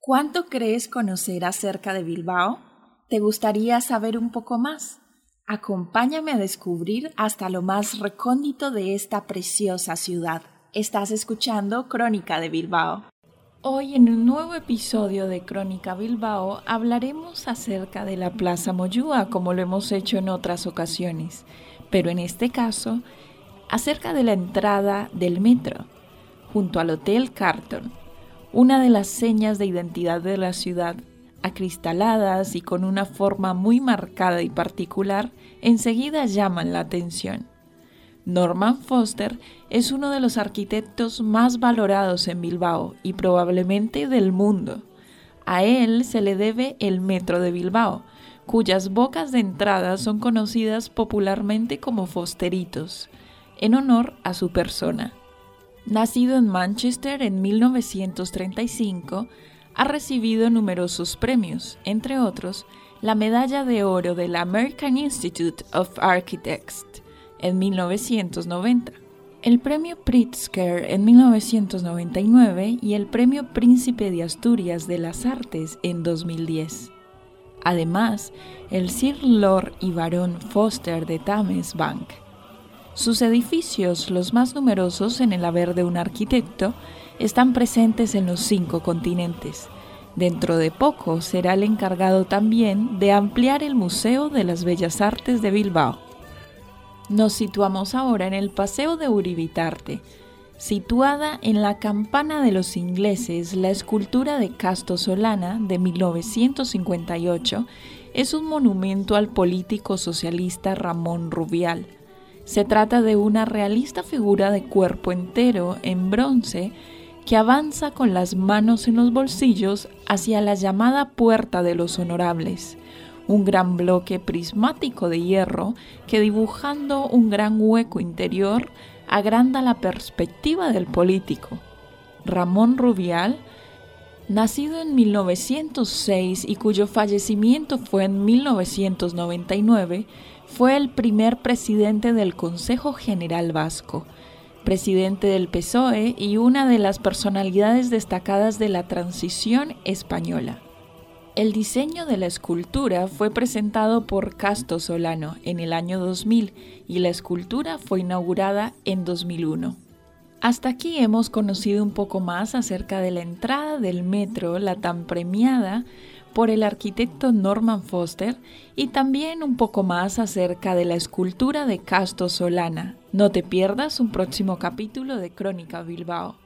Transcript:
¿Cuánto crees conocer acerca de Bilbao? ¿Te gustaría saber un poco más? Acompáñame a descubrir hasta lo más recóndito de esta preciosa ciudad. Estás escuchando Crónica de Bilbao. Hoy en un nuevo episodio de Crónica Bilbao hablaremos acerca de la Plaza Moyúa como lo hemos hecho en otras ocasiones, pero en este caso acerca de la entrada del metro junto al Hotel Carton una de las señas de identidad de la ciudad, acristaladas y con una forma muy marcada y particular, enseguida llaman la atención. Norman Foster es uno de los arquitectos más valorados en Bilbao y probablemente del mundo. A él se le debe el Metro de Bilbao, cuyas bocas de entrada son conocidas popularmente como Fosteritos, en honor a su persona. Nacido en Manchester en 1935, ha recibido numerosos premios, entre otros la Medalla de Oro del American Institute of Architects en 1990, el Premio Pritzker en 1999 y el Premio Príncipe de Asturias de las Artes en 2010. Además, el Sir Lord y Barón Foster de Thames Bank sus edificios, los más numerosos en el haber de un arquitecto, están presentes en los cinco continentes. Dentro de poco será el encargado también de ampliar el Museo de las Bellas Artes de Bilbao. Nos situamos ahora en el Paseo de Uribitarte. Situada en la campana de los ingleses, la escultura de Casto Solana de 1958 es un monumento al político socialista Ramón Rubial. Se trata de una realista figura de cuerpo entero en bronce que avanza con las manos en los bolsillos hacia la llamada Puerta de los Honorables, un gran bloque prismático de hierro que dibujando un gran hueco interior agranda la perspectiva del político. Ramón Rubial, nacido en 1906 y cuyo fallecimiento fue en 1999, fue el primer presidente del Consejo General Vasco, presidente del PSOE y una de las personalidades destacadas de la transición española. El diseño de la escultura fue presentado por Casto Solano en el año 2000 y la escultura fue inaugurada en 2001. Hasta aquí hemos conocido un poco más acerca de la entrada del metro, la tan premiada por el arquitecto Norman Foster y también un poco más acerca de la escultura de Casto Solana. No te pierdas un próximo capítulo de Crónica Bilbao.